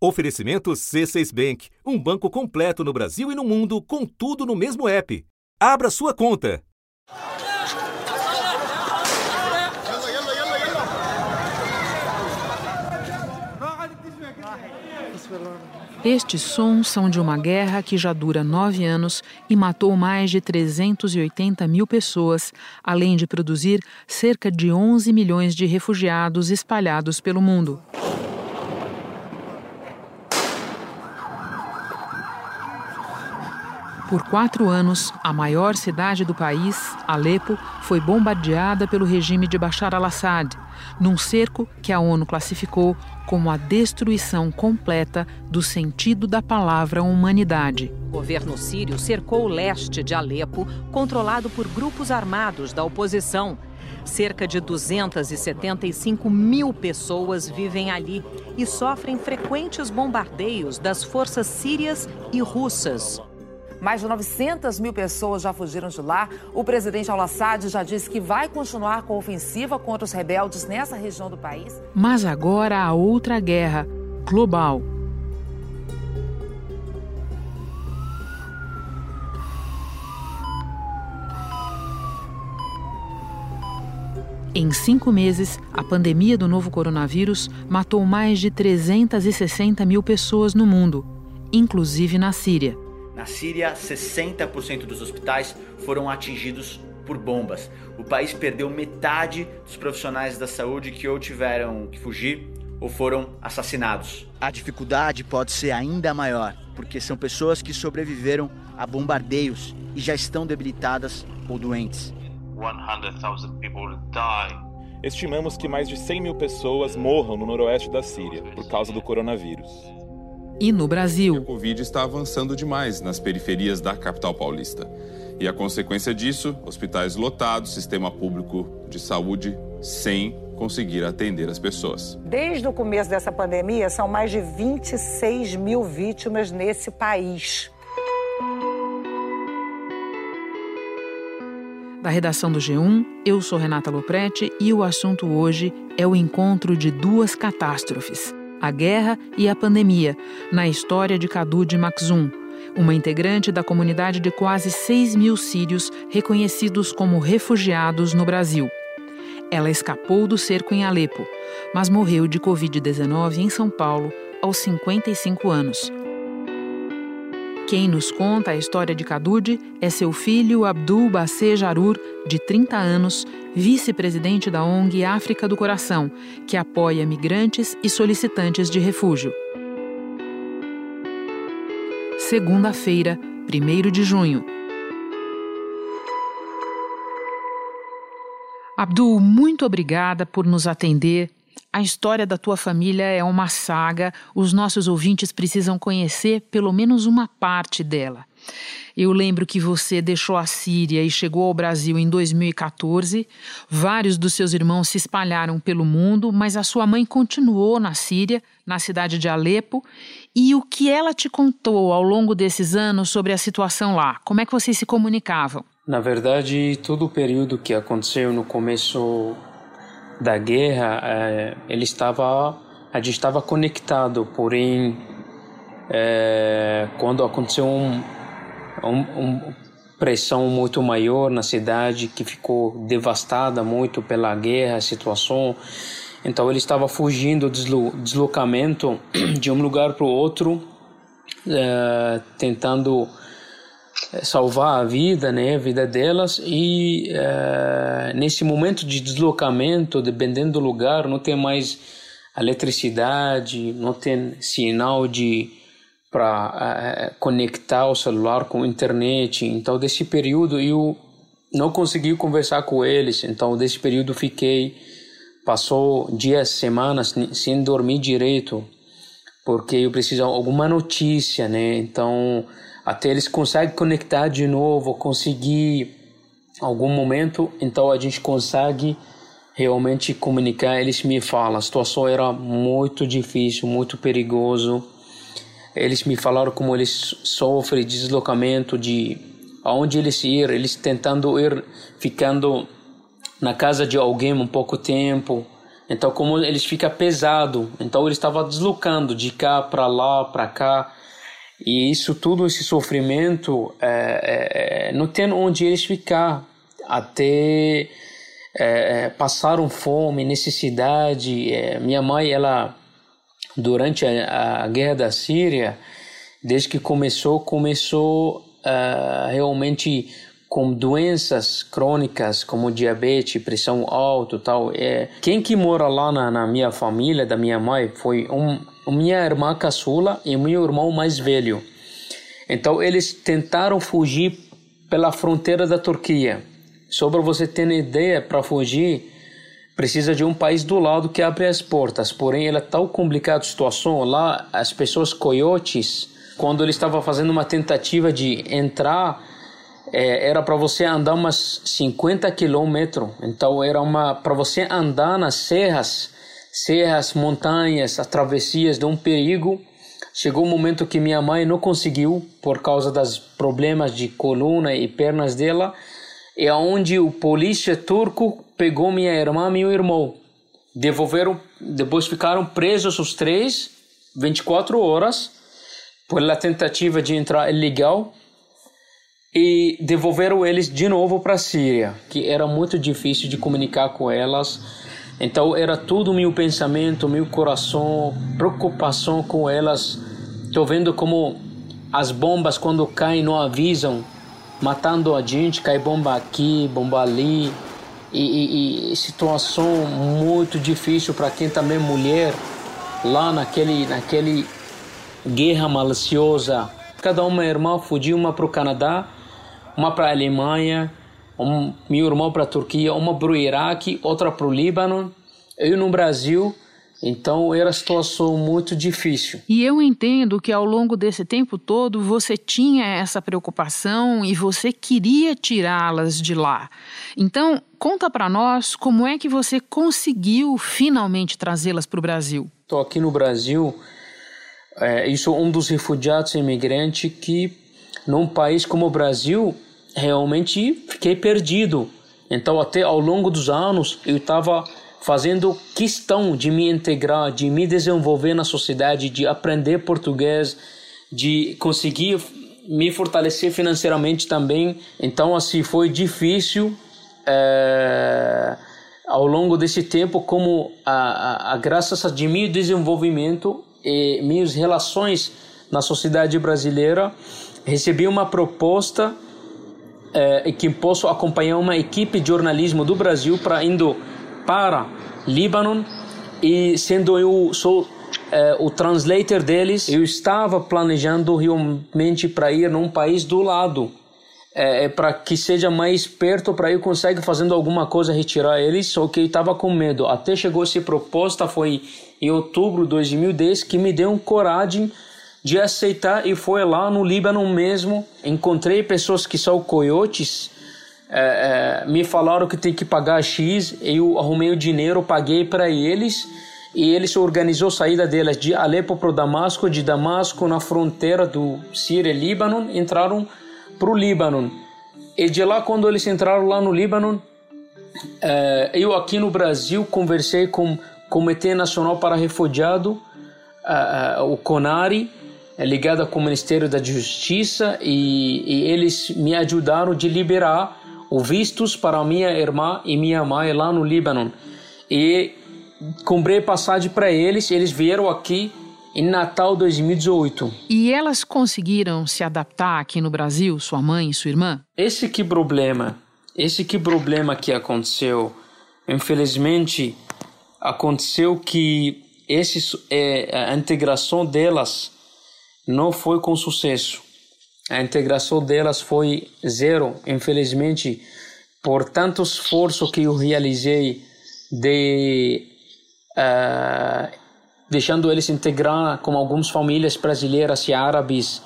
Oferecimento C6 Bank, um banco completo no Brasil e no mundo, com tudo no mesmo app. Abra sua conta. Estes sons são de uma guerra que já dura nove anos e matou mais de 380 mil pessoas, além de produzir cerca de 11 milhões de refugiados espalhados pelo mundo. Por quatro anos, a maior cidade do país, Alepo, foi bombardeada pelo regime de Bashar al-Assad, num cerco que a ONU classificou como a destruição completa do sentido da palavra humanidade. O governo sírio cercou o leste de Alepo, controlado por grupos armados da oposição. Cerca de 275 mil pessoas vivem ali e sofrem frequentes bombardeios das forças sírias e russas. Mais de 900 mil pessoas já fugiram de lá. O presidente al-Assad já disse que vai continuar com a ofensiva contra os rebeldes nessa região do país. Mas agora há outra guerra global. Em cinco meses, a pandemia do novo coronavírus matou mais de 360 mil pessoas no mundo, inclusive na Síria. Na Síria, 60% dos hospitais foram atingidos por bombas. O país perdeu metade dos profissionais da saúde que ou tiveram que fugir ou foram assassinados. A dificuldade pode ser ainda maior, porque são pessoas que sobreviveram a bombardeios e já estão debilitadas ou doentes. Estimamos que mais de 100 mil pessoas morram no noroeste da Síria por causa do coronavírus. E no Brasil. A Covid está avançando demais nas periferias da capital paulista. E a consequência disso, hospitais lotados, sistema público de saúde sem conseguir atender as pessoas. Desde o começo dessa pandemia, são mais de 26 mil vítimas nesse país. Da redação do G1, eu sou Renata Loprete e o assunto hoje é o encontro de duas catástrofes a guerra e a pandemia, na história de Kadud Makhzoum, uma integrante da comunidade de quase 6 mil sírios reconhecidos como refugiados no Brasil. Ela escapou do cerco em Alepo, mas morreu de Covid-19 em São Paulo aos 55 anos. Quem nos conta a história de Kadud é seu filho Abdul Bassé Jarur, de 30 anos, vice-presidente da ONG África do Coração, que apoia migrantes e solicitantes de refúgio. Segunda-feira, 1 de junho. Abdul, muito obrigada por nos atender a história da tua família é uma saga, os nossos ouvintes precisam conhecer pelo menos uma parte dela. Eu lembro que você deixou a Síria e chegou ao Brasil em 2014. Vários dos seus irmãos se espalharam pelo mundo, mas a sua mãe continuou na Síria, na cidade de Alepo. E o que ela te contou ao longo desses anos sobre a situação lá? Como é que vocês se comunicavam? Na verdade, todo o período que aconteceu no começo da guerra, é, ele estava, a gente estava conectado, porém, é, quando aconteceu um, um, um, pressão muito maior na cidade, que ficou devastada muito pela guerra, situação, então ele estava fugindo do deslocamento de um lugar para o outro, é, tentando salvar a vida, né, a vida delas e uh, nesse momento de deslocamento, dependendo do lugar, não tem mais eletricidade, não tem sinal de para uh, eh, conectar o celular com a internet. Então desse período eu não consegui conversar com eles. Então desse período fiquei passou dias, semanas sem dormir direito porque eu preciso de alguma notícia, né? Então até eles conseguem conectar de novo, conseguir algum momento, então a gente consegue realmente comunicar. Eles me falam, a situação era muito difícil, muito perigoso. Eles me falaram como eles sofrem deslocamento de aonde eles ir, eles tentando ir ficando na casa de alguém um pouco tempo, Então, como eles ficam pesado, então ele estava deslocando de cá para lá, para cá. E isso tudo, esse sofrimento, é, é, não tem onde eles ficar. Até é, passaram fome, necessidade. minha mãe, ela, durante a, a, guerra da Síria, desde que começou, começou realmente com doenças crônicas como diabetes, pressão alta, tal. É, quem que mora lá na, na minha família, da minha mãe, foi um, minha irmã caçula e meu irmão mais velho. Então eles tentaram fugir pela fronteira da Turquia. Só para você ter uma ideia, para fugir precisa de um país do lado que abre as portas. Porém, ela é tão complicada a situação lá, as pessoas coiotes, quando ele estava fazendo uma tentativa de entrar é, era para você andar umas 50 quilômetros. Então era uma para você andar nas serras, serras, montanhas, as travessias de um perigo. Chegou um momento que minha mãe não conseguiu por causa dos problemas de coluna e pernas dela. É onde o polícia turco pegou minha irmã e meu irmão. Devolveram, depois ficaram presos os três 24 horas pela tentativa de entrar ilegal e devolveram eles de novo para a Síria, que era muito difícil de comunicar com elas. Então era tudo meu pensamento, meu coração, preocupação com elas. Estou vendo como as bombas quando caem não avisam, matando a gente, cai bomba aqui, bomba ali. E, e, e situação muito difícil para quem também é mulher lá naquele naquele guerra maliciosa. Cada uma irmã fugiu uma para o Canadá uma para a Alemanha, um, meu irmão para a Turquia, uma para o Iraque, outra para o Líbano, eu no Brasil. Então era situação muito difícil. E eu entendo que ao longo desse tempo todo você tinha essa preocupação e você queria tirá-las de lá. Então conta para nós como é que você conseguiu finalmente trazê-las para o Brasil. Estou aqui no Brasil. É, eu sou um dos refugiados imigrantes que, num país como o Brasil, realmente fiquei perdido. Então, até ao longo dos anos, eu estava fazendo questão de me integrar, de me desenvolver na sociedade, de aprender português, de conseguir me fortalecer financeiramente também. Então, assim, foi difícil é, ao longo desse tempo, como a, a, a graças a de meu desenvolvimento e minhas relações na sociedade brasileira, recebi uma proposta é, que posso acompanhar uma equipe de jornalismo do Brasil para indo para Líbano e sendo eu sou é, o translator deles, eu estava planejando realmente para ir num país do lado, é, é para que seja mais perto para eu conseguir fazendo alguma coisa retirar eles, só que eu estava com medo. Até chegou essa proposta foi em outubro de 2010 que me deu um coragem de aceitar e foi lá no Líbano mesmo. Encontrei pessoas que são coiotes, é, é, me falaram que tem que pagar X, eu arrumei o dinheiro, paguei para eles e eles organizou a saída delas de Alepo para Damasco, de Damasco na fronteira do Síria e Líbano, entraram para o Líbano. E de lá, quando eles entraram lá no Líbano, é, eu aqui no Brasil conversei com o Comitê Nacional para Refugiado, o CONARI, é ligada com o Ministério da Justiça e, e eles me ajudaram de liberar o vistos para minha irmã e minha mãe lá no Líbano. E comprei passagem para eles, eles vieram aqui em Natal 2018. E elas conseguiram se adaptar aqui no Brasil, sua mãe e sua irmã? Esse que problema, esse que problema que aconteceu. Infelizmente, aconteceu que esse, é, a integração delas não foi com sucesso. A integração delas foi zero, infelizmente, por tanto esforço que eu realizei de uh, deixando eles integrar com algumas famílias brasileiras e árabes,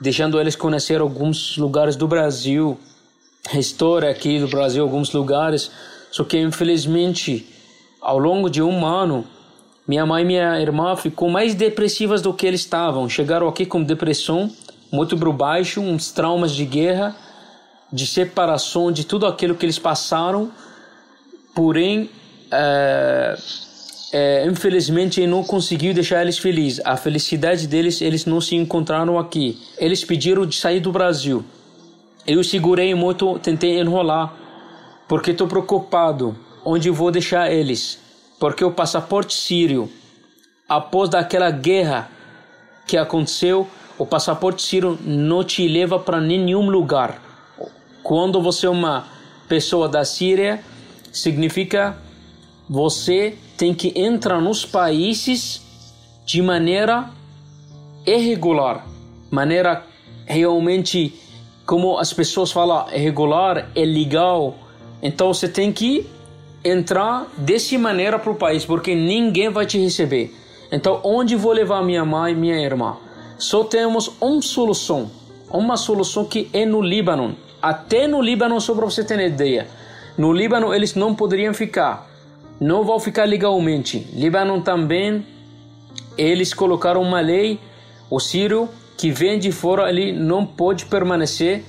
deixando eles conhecer alguns lugares do Brasil, história aqui do Brasil, alguns lugares. Só que infelizmente, ao longo de um ano, minha mãe e minha irmã ficou mais depressivas do que eles estavam. Chegaram aqui com depressão, muito por baixo, uns traumas de guerra, de separação, de tudo aquilo que eles passaram. Porém, é, é, infelizmente não conseguiu deixar eles felizes. A felicidade deles, eles não se encontraram aqui. Eles pediram de sair do Brasil. Eu segurei muito, tentei enrolar, porque estou preocupado onde vou deixar eles. Porque o passaporte sírio, após daquela guerra que aconteceu, o passaporte sírio não te leva para nenhum lugar. Quando você é uma pessoa da Síria, significa você tem que entrar nos países de maneira irregular, maneira realmente como as pessoas falam, irregular, é legal. Então você tem que entrar dessa maneira para o país, porque ninguém vai te receber. Então, onde vou levar minha mãe e minha irmã? Só temos uma solução, uma solução que é no Líbano. Até no Líbano, só para você ter ideia. No Líbano, eles não poderiam ficar. Não vão ficar legalmente. Líbano também, eles colocaram uma lei, o sírio que vem de fora, ele não pode permanecer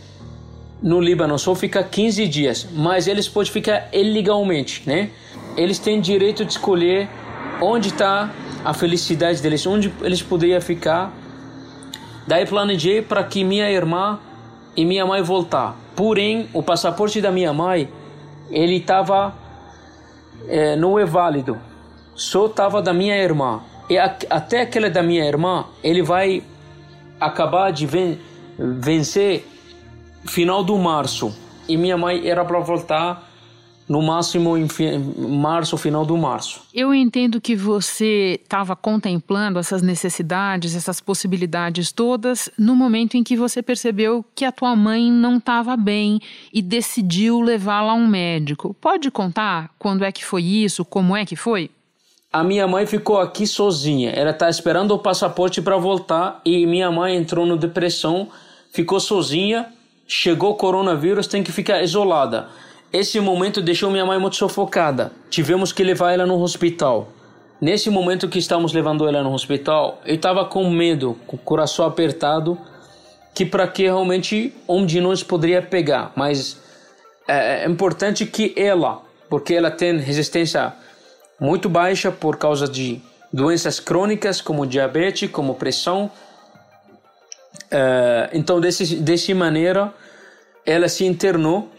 no Líbano, só fica 15 dias, mas eles podem ficar ilegalmente, né? Eles têm direito de escolher onde está a felicidade deles, onde eles poderiam ficar. Daí planejei para que minha irmã e minha mãe voltar. Porém, o passaporte da minha mãe, ele estava é, não é válido. Só estava da minha irmã. E a, até aquele da minha irmã, ele vai acabar de ven vencer final do março e minha mãe era para voltar no máximo em março, final do março. Eu entendo que você estava contemplando essas necessidades, essas possibilidades todas no momento em que você percebeu que a tua mãe não estava bem e decidiu levá-la a um médico. Pode contar quando é que foi isso, como é que foi? A minha mãe ficou aqui sozinha. Ela está esperando o passaporte para voltar e minha mãe entrou no depressão, ficou sozinha chegou coronavírus, tem que ficar isolada. Esse momento deixou minha mãe muito sufocada. Tivemos que levar ela no hospital. Nesse momento que estamos levando ela no hospital, eu estava com medo, com o coração apertado, que para que realmente um de nós poderia pegar. Mas é, é importante que ela, porque ela tem resistência muito baixa por causa de doenças crônicas como diabetes, como pressão, Uh, então, desse, dessa maneira, ela se internou.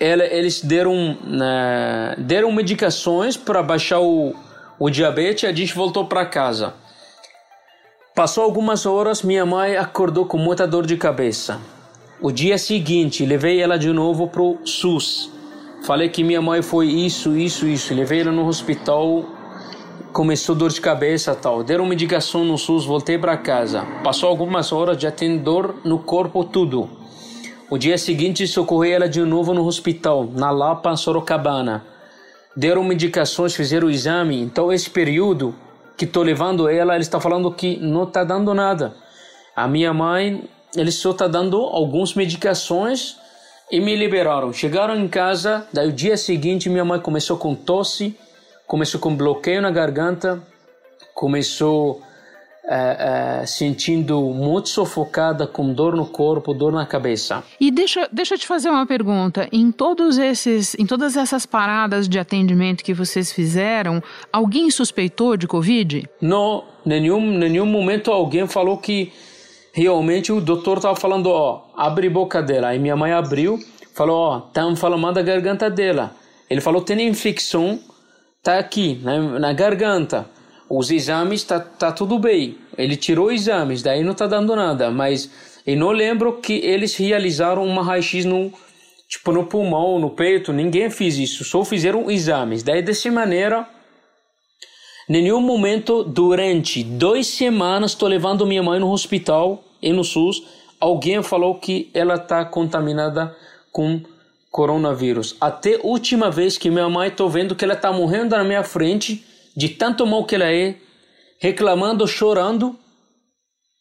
Ela, eles deram, uh, deram medicações para baixar o, o diabetes a gente voltou para casa. Passou algumas horas, minha mãe acordou com muita dor de cabeça. O dia seguinte, levei ela de novo pro SUS. Falei que minha mãe foi isso, isso, isso. Levei ela no hospital começou dor de cabeça tal. Deram medicação no SUS, voltei para casa. Passou algumas horas, já tem dor no corpo, tudo. O dia seguinte, socorri ela de novo no hospital, na Lapa, Sorocabana. Deram medicações, fizeram o exame. Então, esse período que estou levando ela, ele está falando que não está dando nada. A minha mãe, ele só está dando algumas medicações e me liberaram. Chegaram em casa, daí o dia seguinte minha mãe começou com tosse, começou com bloqueio na garganta, começou é, é, sentindo muito sufocada, com dor no corpo, dor na cabeça. E deixa, deixa eu te fazer uma pergunta. Em todos esses, em todas essas paradas de atendimento que vocês fizeram, alguém suspeitou de Covid? Não, nenhum, nenhum momento alguém falou que realmente o doutor estava falando, ó, abre boca dela. Aí minha mãe abriu, falou, ó, tá inflamando a garganta dela. Ele falou, tem infecção tá aqui na, na garganta. Os exames tá, tá tudo bem. Ele tirou exames, daí não tá dando nada, mas eu não lembro que eles realizaram uma raio-x no tipo no pulmão, no peito, ninguém fez isso, só fizeram exames. Daí dessa maneira, nenhum momento durante duas semanas estou levando minha mãe no hospital e no SUS, alguém falou que ela está contaminada com coronavírus. Até última vez que minha mãe tô vendo que ela tá morrendo na minha frente, de tanto mal que ela é, reclamando, chorando,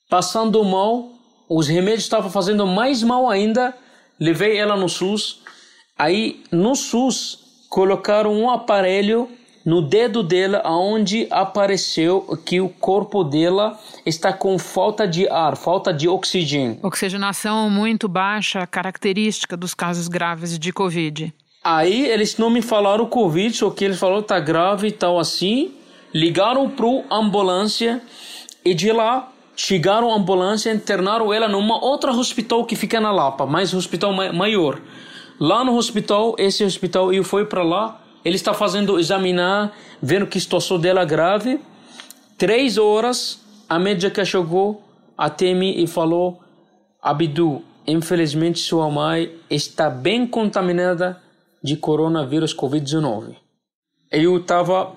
passando mal, os remédios estavam fazendo mais mal ainda. Levei ela no SUS. Aí no SUS colocaram um aparelho no dedo dela, onde apareceu que o corpo dela está com falta de ar, falta de oxigênio. Oxigenação muito baixa, característica dos casos graves de Covid. Aí eles não me falaram o Covid, só que eles falaram tá grave e tal assim. Ligaram pro ambulância e de lá chegaram a ambulância, internaram ela numa outra hospital que fica na Lapa, mais hospital maior. Lá no hospital, esse hospital eu fui para lá, ele está fazendo examinar, vendo que a situação dela é grave. Três horas, a médica chegou até mim e falou: Abdu, infelizmente sua mãe está bem contaminada de coronavírus Covid-19. Eu estava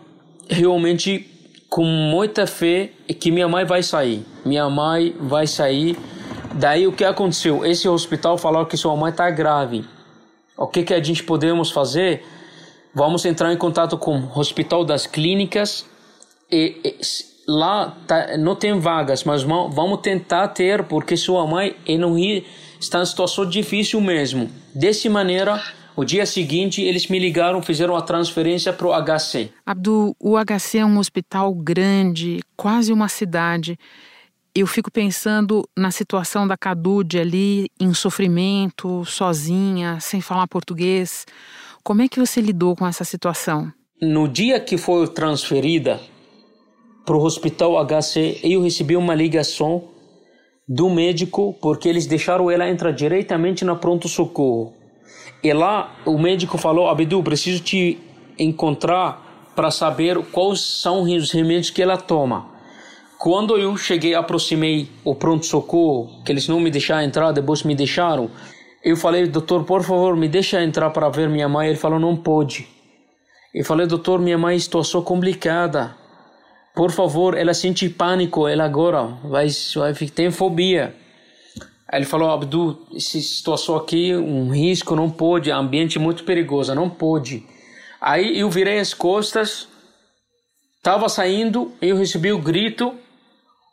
realmente com muita fé que minha mãe vai sair. Minha mãe vai sair. Daí o que aconteceu? Esse hospital falou que sua mãe está grave. O que, que a gente podemos fazer? Vamos entrar em contato com o Hospital das Clínicas e, e lá tá, não tem vagas, mas vamos tentar ter porque sua mãe e não está em situação difícil mesmo. Dessa maneira, o dia seguinte, eles me ligaram, fizeram a transferência para o HC. Abdu, o HC é um hospital grande, quase uma cidade. Eu fico pensando na situação da Cadude ali, em sofrimento, sozinha, sem falar português. Como é que você lidou com essa situação? No dia que foi transferida para o hospital HC, eu recebi uma ligação do médico porque eles deixaram ela entrar diretamente na pronto-socorro. E lá o médico falou: Abdu, preciso te encontrar para saber quais são os remédios que ela toma. Quando eu cheguei, aproximei o pronto-socorro, que eles não me deixaram entrar, depois me deixaram. Eu falei, doutor, por favor, me deixa entrar para ver minha mãe. Ele falou, não pode. Eu falei, doutor, minha mãe situação complicada. Por favor, ela sente pânico, ela agora vai, vai tem fobia. Aí ele falou, Abdu, essa situação aqui, um risco, não pode, ambiente muito perigoso, não pode. Aí eu virei as costas, estava saindo, eu recebi o grito,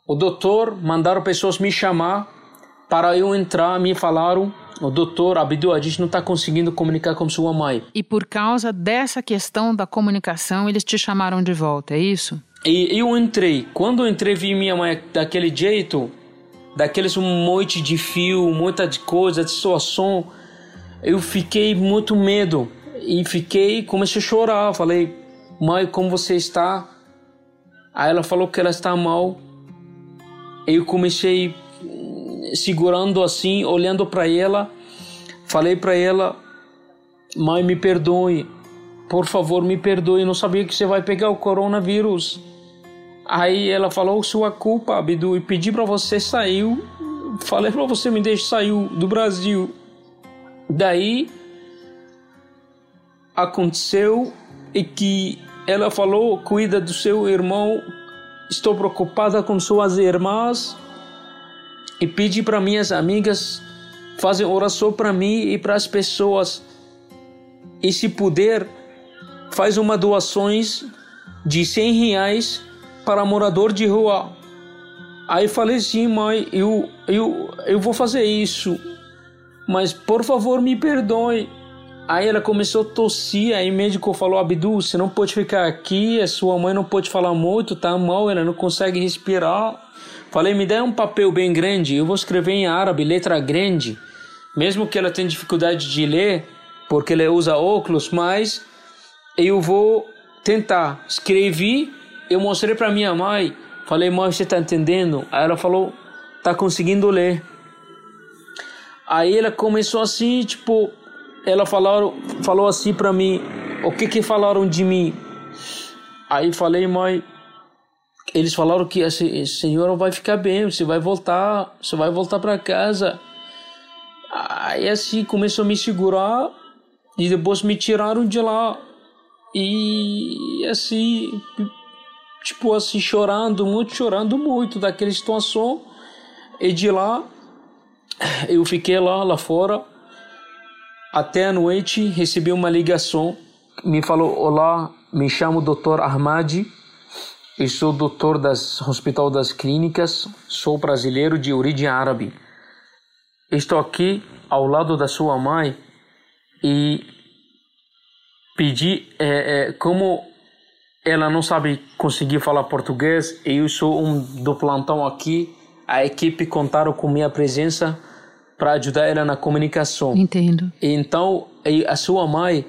o doutor mandaram pessoas me chamar para eu entrar, me falaram, o doutor Abdu, a gente não está conseguindo comunicar com sua mãe. E por causa dessa questão da comunicação, eles te chamaram de volta, é isso? E eu entrei. Quando eu entrei, vi minha mãe daquele jeito, daqueles um monte de fio, muita de coisa, de situação, eu fiquei muito medo e fiquei, comecei a chorar. Falei, mãe, como você está? Aí ela falou que ela está mal. Eu comecei segurando assim, olhando para ela. Falei para ela, mãe, me perdoe, por favor, me perdoe. Não sabia que você vai pegar o coronavírus. Aí ela falou sua culpa, Abdu, e pedi para você sair. Falei para você me deixar sair do Brasil. Daí aconteceu e que ela falou: cuida do seu irmão. Estou preocupada com suas irmãs e pedi para minhas amigas fazer oração para mim e para as pessoas. E se puder, faz uma doações de 100 reais para morador de rua. Aí falei sim, mãe, eu, eu, eu vou fazer isso, mas por favor me perdoe. Aí ela começou a tossir, aí o médico falou, Abdu, você não pode ficar aqui, a sua mãe não pode falar muito, tá mal, ela não consegue respirar. Falei, me dê um papel bem grande, eu vou escrever em árabe, letra grande, mesmo que ela tenha dificuldade de ler, porque ela usa óculos, mas eu vou tentar. Escrevi eu mostrei para minha mãe, falei, mãe, você tá entendendo? Aí ela falou, tá conseguindo ler. Aí ela começou assim, tipo, ela falou, falou assim para mim, o que que falaram de mim? Aí falei, mãe, eles falaram que a senhora vai ficar bem, você vai voltar, você vai voltar para casa. Aí assim começou a me segurar e depois me tiraram de lá. E assim tipo assim, chorando muito, chorando muito daquela situação. E de lá, eu fiquei lá, lá fora, até a noite, recebi uma ligação, me falou, olá, me chamo Dr. Ahmad, eu sou doutor das Hospital das Clínicas, sou brasileiro de origem árabe. Estou aqui ao lado da sua mãe e pedi é, é, como ela não sabe conseguir falar português eu sou um do plantão aqui. A equipe contaram com minha presença para ajudar ela na comunicação. Entendo. Então, a sua mãe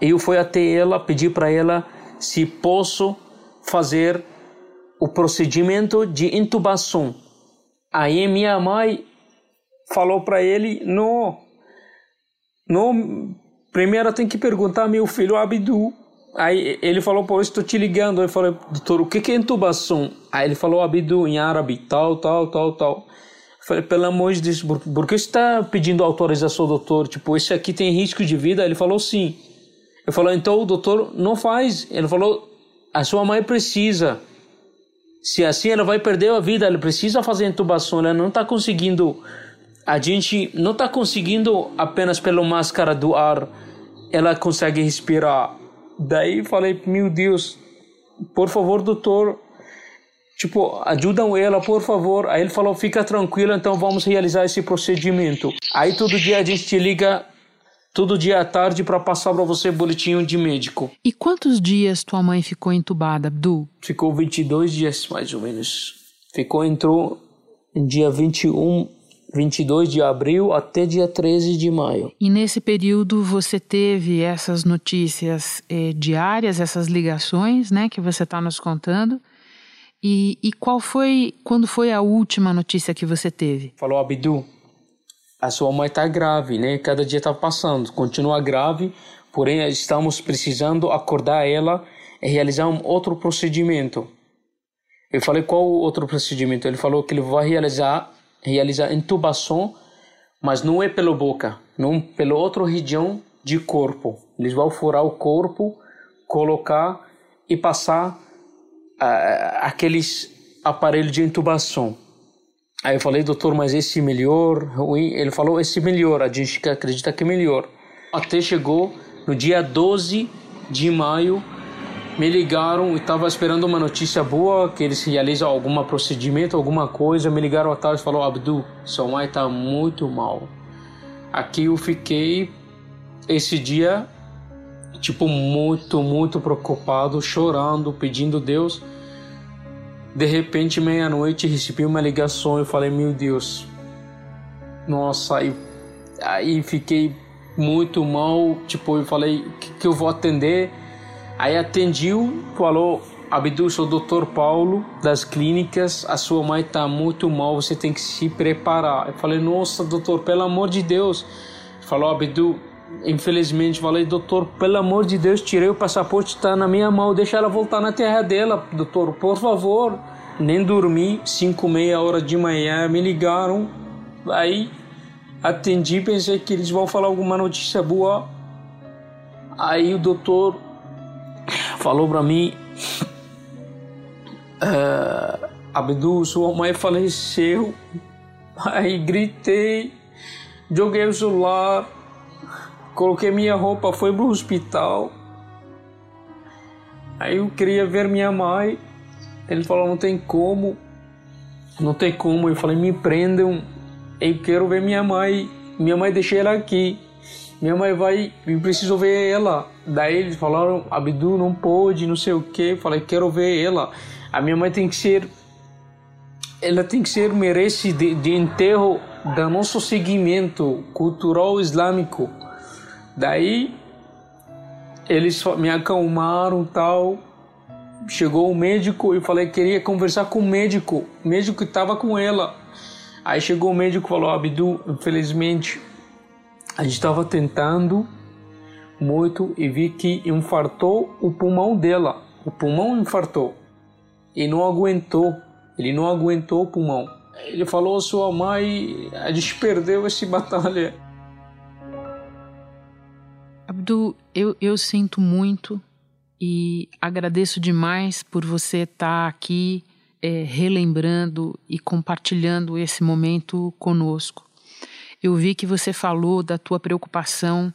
Eu fui até ela, pedi para ela se posso fazer o procedimento de intubação. Aí minha mãe falou para ele: não, não, primeiro tem que perguntar meu filho Abdu. Aí ele falou, por isso estou te ligando. Eu falei, doutor, o que é intubação? Aí ele falou Abdu em árabe, tal, tal, tal, tal. Falei, pelo amor de Deus, por, por que você está pedindo autorização, doutor? Tipo, esse aqui tem risco de vida? Ele falou, sim. Eu falei, então o doutor não faz. Ele falou, a sua mãe precisa. Se assim ela vai perder a vida, ela precisa fazer intubação, ela não está conseguindo. A gente não está conseguindo apenas pela máscara do ar, ela consegue respirar. Daí falei, meu Deus, por favor, doutor, tipo, ajudam ela, por favor. Aí ele falou, fica tranquilo, então vamos realizar esse procedimento. Aí todo dia a gente te liga todo dia à tarde para passar para você boletim de médico. E quantos dias tua mãe ficou entubada, Abdul? Ficou 22 dias, mais ou menos. Ficou, entrou em dia 21, 22 de abril até dia 13 de maio. E nesse período você teve essas notícias eh, diárias, essas ligações, né, que você está nos contando. E, e qual foi, quando foi a última notícia que você teve? Falou, Abdu, a sua mãe está grave, né? Cada dia está passando, continua grave, porém estamos precisando acordar ela e realizar um outro procedimento. Eu falei qual outro procedimento? Ele falou que ele vai realizar realizar intubação, mas não é pela boca, não pela outra região de corpo. Eles vão furar o corpo, colocar e passar aqueles aparelhos de intubação. Aí eu falei, doutor, mas esse melhor, ruim? Ele falou, esse melhor, a gente acredita que melhor. Até chegou no dia 12 de maio, me ligaram e estava esperando uma notícia boa, que eles realizam algum procedimento, alguma coisa. Me ligaram à tarde e falou, Abdu, sua mãe está muito mal. Aqui eu fiquei esse dia, tipo, muito, muito preocupado, chorando, pedindo Deus de repente, meia-noite, recebi uma ligação e falei: Meu Deus, nossa, aí, aí fiquei muito mal. Tipo, eu falei: que, que eu vou atender? Aí atendiu, falou: Abdu, sou Dr. Paulo das clínicas. A sua mãe está muito mal, você tem que se preparar. Eu falei: Nossa, doutor, pelo amor de Deus. Falou: Abdu, infelizmente, falei: Doutor, pelo amor de Deus, tirei o passaporte, está na minha mão, deixa ela voltar na terra dela, doutor, por favor. Nem dormi, cinco, meia hora de manhã, me ligaram. Aí atendi, pensei que eles vão falar alguma notícia boa. Aí o doutor falou para mim: uh, Abdu, sua mãe faleceu. Aí gritei, joguei o celular, coloquei minha roupa, fui pro hospital. Aí eu queria ver minha mãe. Ele falou: não tem como, não tem como. Eu falei: me prendam, eu quero ver minha mãe. Minha mãe deixei ela aqui. Minha mãe vai, eu preciso ver ela. Daí eles falaram: Abdu não pode, não sei o que. Falei: quero ver ela. A minha mãe tem que ser, ela tem que ser merece de, de enterro do nosso segmento cultural islâmico. Daí eles me acalmaram tal chegou o médico e falei que queria conversar com o médico, o médico que estava com ela. Aí chegou o médico e falou: Abdu, infelizmente, a gente estava tentando muito e vi que infartou o pulmão dela. O pulmão infartou e não aguentou. Ele não aguentou o pulmão. Ele falou: Sua mãe, a gente perdeu esse batalha. Eu, eu sinto muito e agradeço demais por você estar tá aqui é, relembrando e compartilhando esse momento conosco. Eu vi que você falou da tua preocupação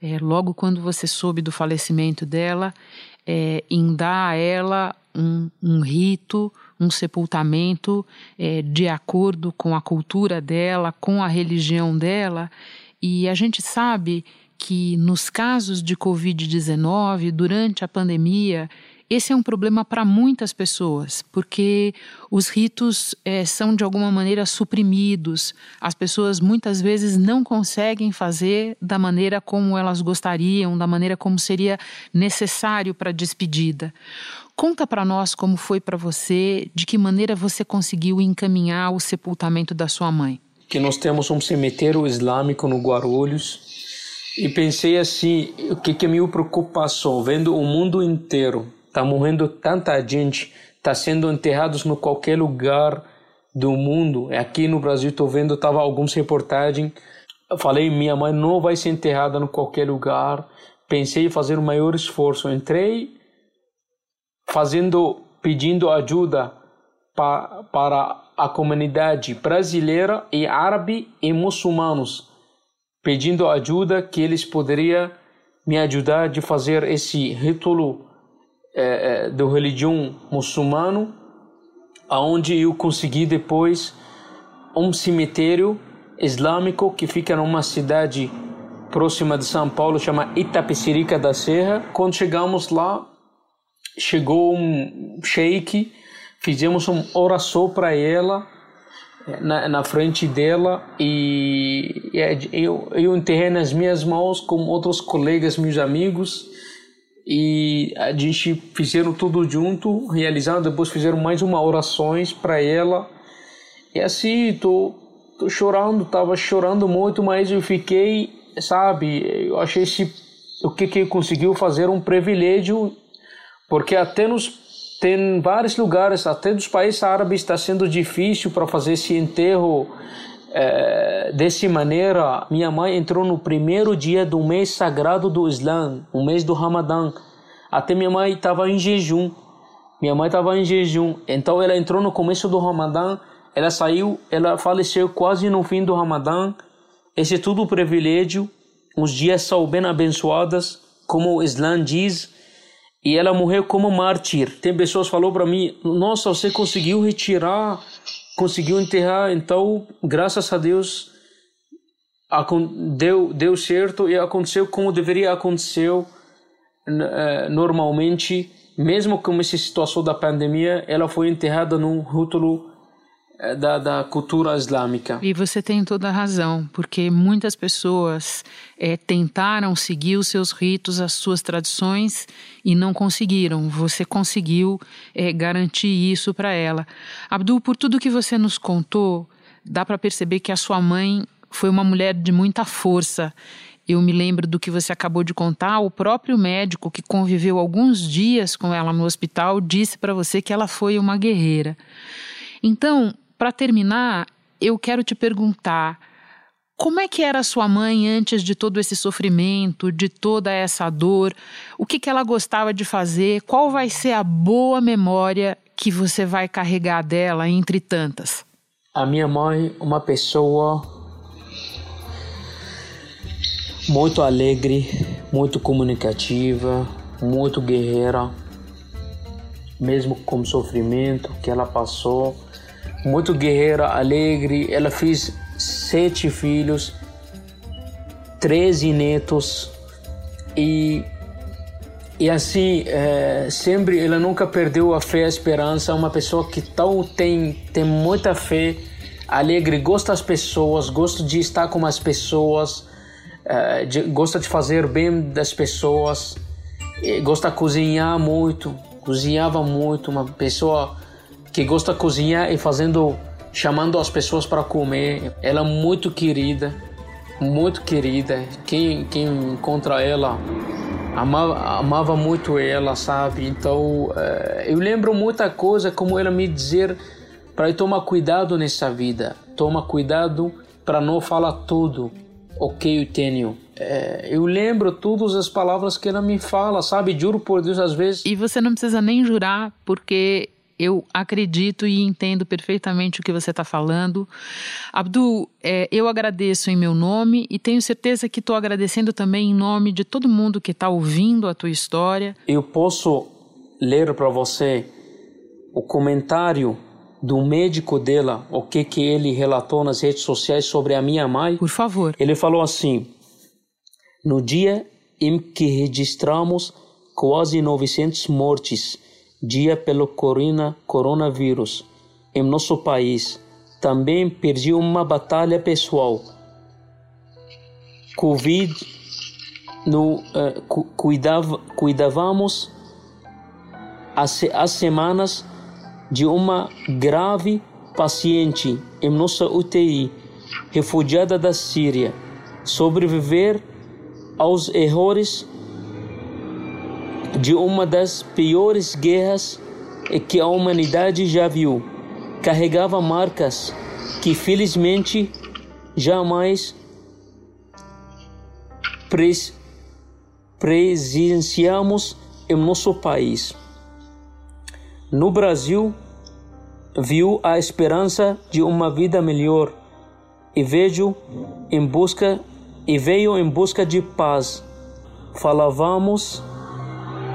é, logo quando você soube do falecimento dela, é, em dar a ela um, um rito, um sepultamento é, de acordo com a cultura dela, com a religião dela. E a gente sabe que nos casos de Covid-19, durante a pandemia, esse é um problema para muitas pessoas, porque os ritos é, são de alguma maneira suprimidos. As pessoas muitas vezes não conseguem fazer da maneira como elas gostariam, da maneira como seria necessário para a despedida. Conta para nós como foi para você, de que maneira você conseguiu encaminhar o sepultamento da sua mãe. Que nós temos um cemitério islâmico no Guarulhos e pensei assim, o que que minha preocupação, vendo o mundo inteiro, tá morrendo tanta gente, tá sendo enterrados no qualquer lugar do mundo. Aqui no Brasil estou vendo, tava algumas reportagens, eu falei, minha mãe não vai ser enterrada no qualquer lugar. Pensei em fazer o maior esforço, entrei fazendo, pedindo ajuda pa, para a comunidade brasileira e árabe e muçulmanos pedindo ajuda que eles poderiam me ajudar de fazer esse ritual é, é, da religião muçulmana, aonde eu consegui depois um cemitério islâmico que fica numa cidade próxima de São Paulo, chama Itapecerica da Serra. Quando chegamos lá, chegou um sheik, fizemos uma oração para ela na, na frente dela e, e eu, eu enterrei nas minhas mãos com outros colegas, meus amigos. E a gente fizeram tudo junto, realizando, depois fizeram mais uma orações para ela. E assim, tô, tô chorando, tava chorando muito, mas eu fiquei, sabe, eu achei esse, o que que conseguiu fazer um privilégio, porque até nos tem vários lugares, até dos países árabes, está sendo difícil para fazer esse enterro é, dessa maneira. Minha mãe entrou no primeiro dia do mês sagrado do Islã, o mês do Ramadã. Até minha mãe estava em jejum. Minha mãe estava em jejum. Então ela entrou no começo do Ramadã, ela saiu, ela faleceu quase no fim do Ramadã. Esse é tudo privilégio. Os dias são bem abençoados, como o Islã diz e ela morreu como mártir. Tem pessoas que falou para mim: "Nossa, você conseguiu retirar, conseguiu enterrar, então graças a Deus deu deu certo e aconteceu como deveria acontecer eh, normalmente, mesmo com essa situação da pandemia, ela foi enterrada num rótulo é, da, da, cultura islâmica. E você tem toda a razão, porque muitas pessoas é, tentaram seguir os seus ritos, as suas tradições e não conseguiram. Você conseguiu é, garantir isso para ela. Abdul, por tudo que você nos contou, dá para perceber que a sua mãe foi uma mulher de muita força. Eu me lembro do que você acabou de contar. O próprio médico que conviveu alguns dias com ela no hospital disse para você que ela foi uma guerreira. Então, para terminar, eu quero te perguntar: como é que era sua mãe antes de todo esse sofrimento, de toda essa dor? O que, que ela gostava de fazer? Qual vai ser a boa memória que você vai carregar dela entre tantas? A minha mãe, uma pessoa muito alegre, muito comunicativa, muito guerreira, mesmo com o sofrimento que ela passou muito guerreira, alegre. Ela fez sete filhos, treze netos e e assim é, sempre ela nunca perdeu a fé, a esperança. Uma pessoa que tão tem tem muita fé, alegre, gosta das pessoas, gosta de estar com as pessoas, é, de, gosta de fazer bem das pessoas, gosta de cozinhar muito, cozinhava muito. Uma pessoa que gosta de cozinhar e fazendo, chamando as pessoas para comer. Ela é muito querida, muito querida. Quem, quem encontra ela amava, amava muito ela, sabe? Então é, eu lembro muita coisa como ela me dizer para tomar cuidado nessa vida, toma cuidado para não falar tudo o que eu tenho. É, eu lembro todas as palavras que ela me fala, sabe? Juro por Deus, às vezes. E você não precisa nem jurar, porque eu acredito e entendo perfeitamente o que você está falando. Abdul, é, eu agradeço em meu nome e tenho certeza que estou agradecendo também em nome de todo mundo que está ouvindo a tua história. Eu posso ler para você o comentário do médico dela, o que, que ele relatou nas redes sociais sobre a minha mãe. Por favor. Ele falou assim: no dia em que registramos quase 900 mortes dia pelo corona, coronavírus em nosso país. Também perdi uma batalha pessoal. Covid, no, uh, cu cuidávamos as semanas de uma grave paciente em nossa UTI, refugiada da Síria, sobreviver aos erros de uma das piores guerras que a humanidade já viu. Carregava marcas que felizmente jamais pres presenciamos em nosso país. No Brasil, viu a esperança de uma vida melhor e vejo em busca e veio em busca de paz. Falávamos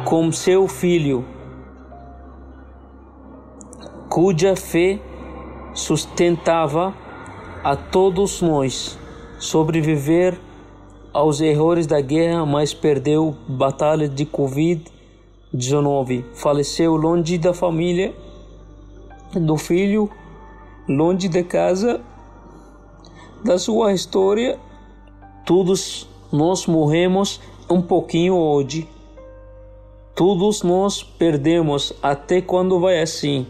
com seu filho, cuja fé sustentava a todos nós sobreviver aos erros da guerra, mas perdeu batalha de Covid-19. Faleceu longe da família, do filho, longe da casa, da sua história. Todos nós morremos um pouquinho hoje. Todos nós perdemos até quando vai assim.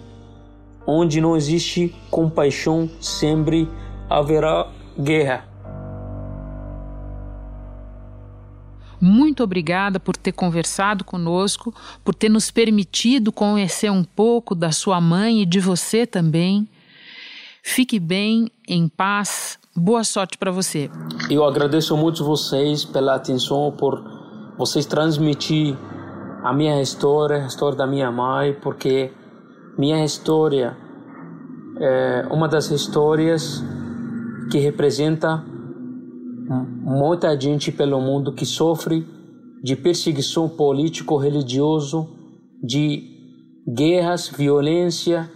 Onde não existe compaixão, sempre haverá guerra. Muito obrigada por ter conversado conosco, por ter nos permitido conhecer um pouco da sua mãe e de você também. Fique bem, em paz. Boa sorte para você. Eu agradeço muito vocês pela atenção, por vocês transmitir a minha história, a história da minha mãe, porque minha história é uma das histórias que representa muita gente pelo mundo que sofre de perseguição político-religioso, de guerras, violência,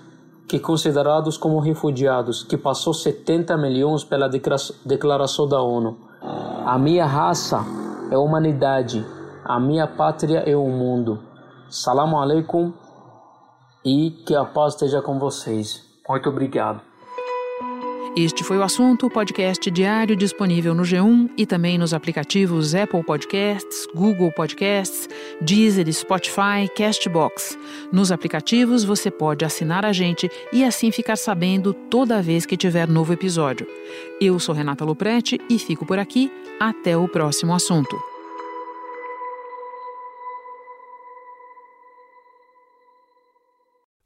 que considerados como refugiados, que passou 70 milhões pela declaração da ONU. A minha raça é a humanidade, a minha pátria é o mundo. Salam alaikum e que a paz esteja com vocês. Muito obrigado. Este foi o assunto, podcast diário disponível no G1 e também nos aplicativos Apple Podcasts, Google Podcasts, Deezer, Spotify, Castbox. Nos aplicativos você pode assinar a gente e assim ficar sabendo toda vez que tiver novo episódio. Eu sou Renata Loprete e fico por aqui. Até o próximo assunto.